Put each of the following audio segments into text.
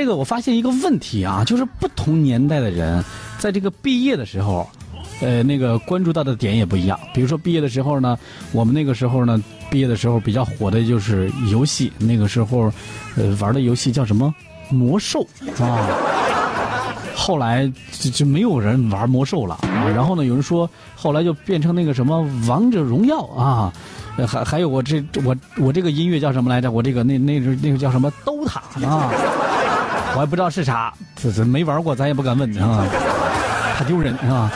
这个我发现一个问题啊，就是不同年代的人，在这个毕业的时候，呃，那个关注到的点也不一样。比如说毕业的时候呢，我们那个时候呢，毕业的时候比较火的就是游戏，那个时候，呃，玩的游戏叫什么魔兽啊。后来就就没有人玩魔兽了啊。然后呢，有人说后来就变成那个什么王者荣耀啊。还还有我这我我这个音乐叫什么来着？我这个那那那个叫什么 DOTA 啊？我还不知道是啥，这这没玩过，咱也不敢问啊，怕丢人啊。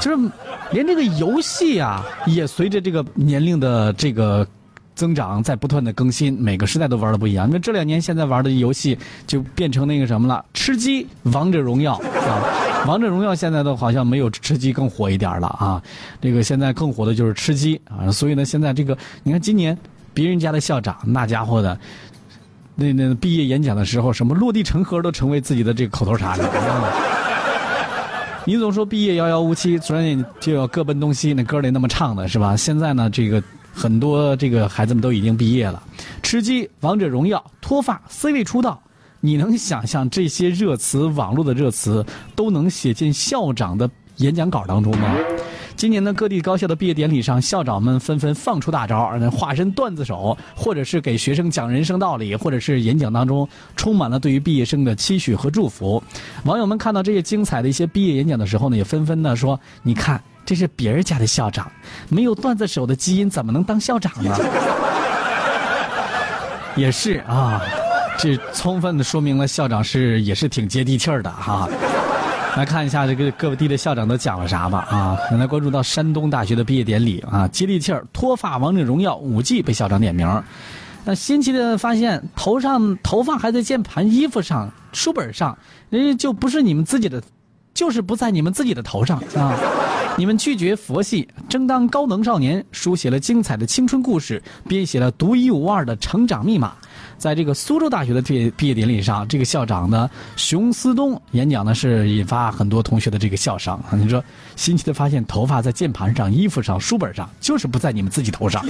就是连这个游戏啊，也随着这个年龄的这个增长，在不断的更新，每个时代都玩的不一样。那这两年现在玩的游戏就变成那个什么了？吃鸡、王者荣耀啊。王者荣耀现在都好像没有吃鸡更火一点了啊！这个现在更火的就是吃鸡啊！所以呢，现在这个你看，今年别人家的校长那家伙的，那那毕业演讲的时候，什么落地成盒都成为自己的这个口头禅了。你总说毕业遥遥无期，转眼就要各奔东西，那歌里那么唱的是吧？现在呢，这个很多这个孩子们都已经毕业了，吃鸡、王者荣耀、脱发、C 位出道。你能想象这些热词，网络的热词都能写进校长的演讲稿当中吗？今年的各地高校的毕业典礼上，校长们纷纷放出大招，化身段子手，或者是给学生讲人生道理，或者是演讲当中充满了对于毕业生的期许和祝福。网友们看到这些精彩的一些毕业演讲的时候呢，也纷纷的说：“你看，这是别人家的校长，没有段子手的基因，怎么能当校长呢？”也是啊。这充分的说明了校长是也是挺接地气儿的哈。来看一下这个各地的校长都讲了啥吧啊！来关注到山东大学的毕业典礼啊，接地气儿，脱发王者荣耀五 G 被校长点名。那新奇的发现，头上头发还在键盘、衣服上、书本上，人家就不是你们自己的，就是不在你们自己的头上啊！你们拒绝佛系，争当高能少年，书写了精彩的青春故事，编写了独一无二的成长密码。在这个苏州大学的毕毕业典礼上，这个校长呢，熊思东演讲呢是引发很多同学的这个笑声。你说，新奇的发现，头发在键盘上、衣服上、书本上，就是不在你们自己头上，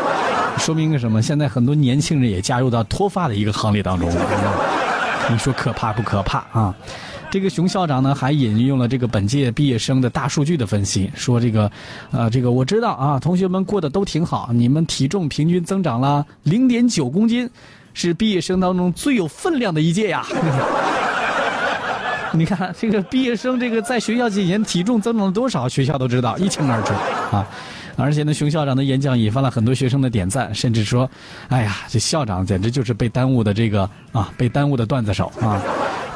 说明个什么？现在很多年轻人也加入到脱发的一个行列当中了。你说可怕不可怕啊？这个熊校长呢，还引用了这个本届毕业生的大数据的分析，说这个，呃，这个我知道啊，同学们过得都挺好，你们体重平均增长了零点九公斤。是毕业生当中最有分量的一届呀！你看这个毕业生，这个在学校几年体重增长了多少，学校都知道一清二楚啊！而且呢，熊校长的演讲引发了很多学生的点赞，甚至说：“哎呀，这校长简直就是被耽误的这个啊，被耽误的段子手啊！”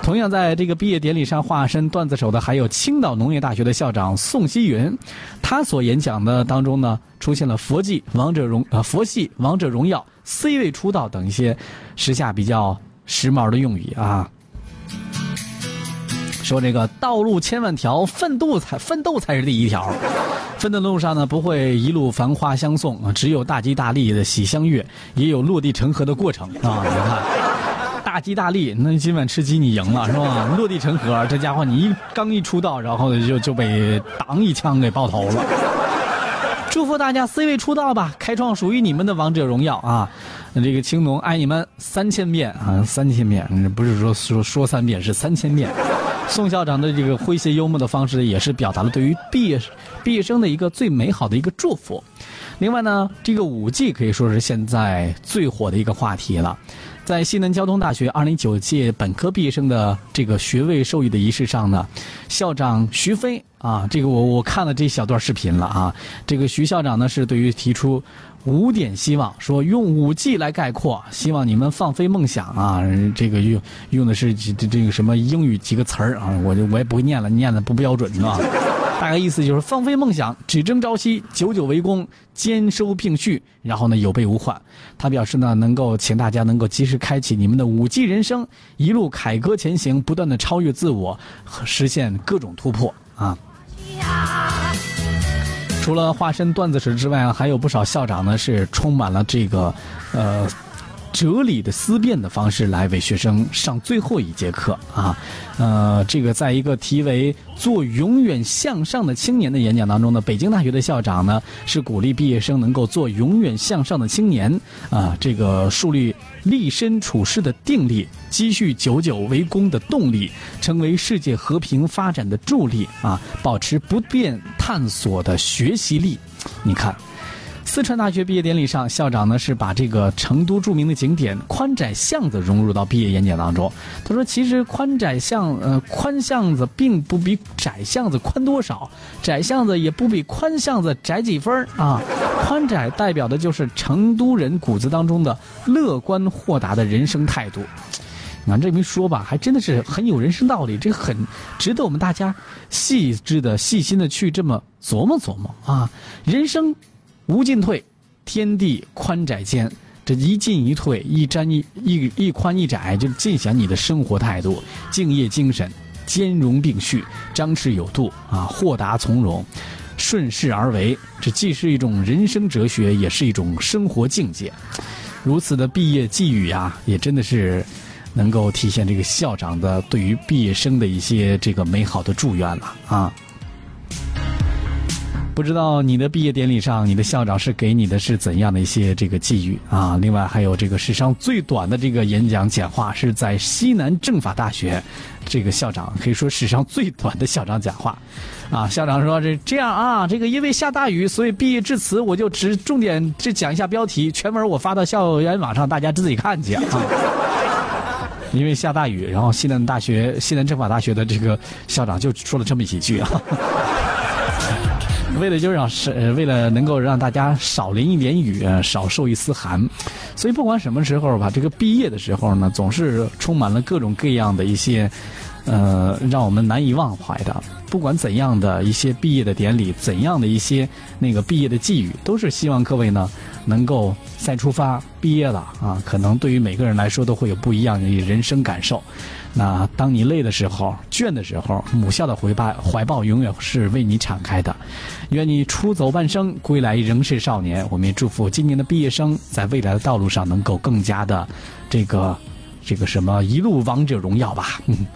同样在这个毕业典礼上化身段子手的还有青岛农业大学的校长宋希云，他所演讲的当中呢，出现了佛系、王者荣呃佛系、王者荣耀、C 位出道等一些时下比较时髦的用语啊。说这个道路千万条，奋斗才奋斗才是第一条，奋斗路上呢不会一路繁花相送啊，只有大吉大利的喜相悦，也有落地成盒的过程啊，你看。大吉大利，那今晚吃鸡你赢了是吧？落地成盒，这家伙你一刚一出道，然后就就被当一枪给爆头了。祝福大家 C 位出道吧，开创属于你们的王者荣耀啊！这个青龙爱你们三千遍啊，三千遍，不是说说说三遍，是三千遍。宋校长的这个诙谐幽默的方式，也是表达了对于毕业毕业生的一个最美好的一个祝福。另外呢，这个五 G 可以说是现在最火的一个话题了。在西南交通大学二零九届本科毕业生的这个学位授予的仪式上呢，校长徐飞啊，这个我我看了这小段视频了啊，这个徐校长呢是对于提出五点希望，说用五 G 来概括，希望你们放飞梦想啊，这个用用的是这这个什么英语几个词儿啊，我就我也不会念了，念的不标准是吧？大概意思就是放飞梦想，只争朝夕，久久为功，兼收并蓄，然后呢有备无患。他表示呢，能够请大家能够及时开启你们的五 G 人生，一路凯歌前行，不断的超越自我，和实现各种突破啊。除了化身段子手之外，还有不少校长呢是充满了这个，呃。哲理的思辨的方式来为学生上最后一节课啊，呃，这个在一个题为“做永远向上的青年”的演讲当中呢，北京大学的校长呢是鼓励毕业生能够做永远向上的青年啊，这个树立立身处世的定力，积蓄久久为功的动力，成为世界和平发展的助力啊！保持不变探索的学习力。你看，四川大学毕业典礼上，校长呢是把这个成都著名的景点宽窄巷子融入到毕业演讲当中。他说：“其实宽窄巷，呃，宽巷子并不比窄巷子宽多少，窄巷子也不比宽巷子窄几分啊。宽窄代表的就是成都人骨子当中的乐观豁达的人生态度。”你看这么一说吧，还真的是很有人生道理，这很值得我们大家细致的、细心的去这么琢磨琢磨啊！人生无进退，天地宽窄间，这一进一退，一沾一一一宽一窄，就尽显你的生活态度、敬业精神、兼容并蓄、张弛有度啊，豁达从容、顺势而为。这既是一种人生哲学，也是一种生活境界。如此的毕业寄语啊，也真的是。能够体现这个校长的对于毕业生的一些这个美好的祝愿了啊！不知道你的毕业典礼上，你的校长是给你的是怎样的一些这个寄语啊？另外还有这个史上最短的这个演讲讲话是在西南政法大学，这个校长可以说史上最短的校长讲话啊！校长说这这样啊，这个因为下大雨，所以毕业致辞我就只重点只讲一下标题，全文我发到校园网上，大家自己看去啊。因为下大雨，然后西南大学、西南政法大学的这个校长就说了这么几句啊，为了就让是为了能够让大家少淋一点雨，少受一丝寒，所以不管什么时候吧，这个毕业的时候呢，总是充满了各种各样的一些，呃，让我们难以忘怀的。不管怎样的一些毕业的典礼，怎样的一些那个毕业的寄语，都是希望各位呢能够再出发。毕业了啊，可能对于每个人来说都会有不一样的人生感受。那当你累的时候、倦的时候，母校的怀抱怀抱永远是为你敞开的。愿你出走半生，归来仍是少年。我们也祝福今年的毕业生在未来的道路上能够更加的这个这个什么一路王者荣耀吧。嗯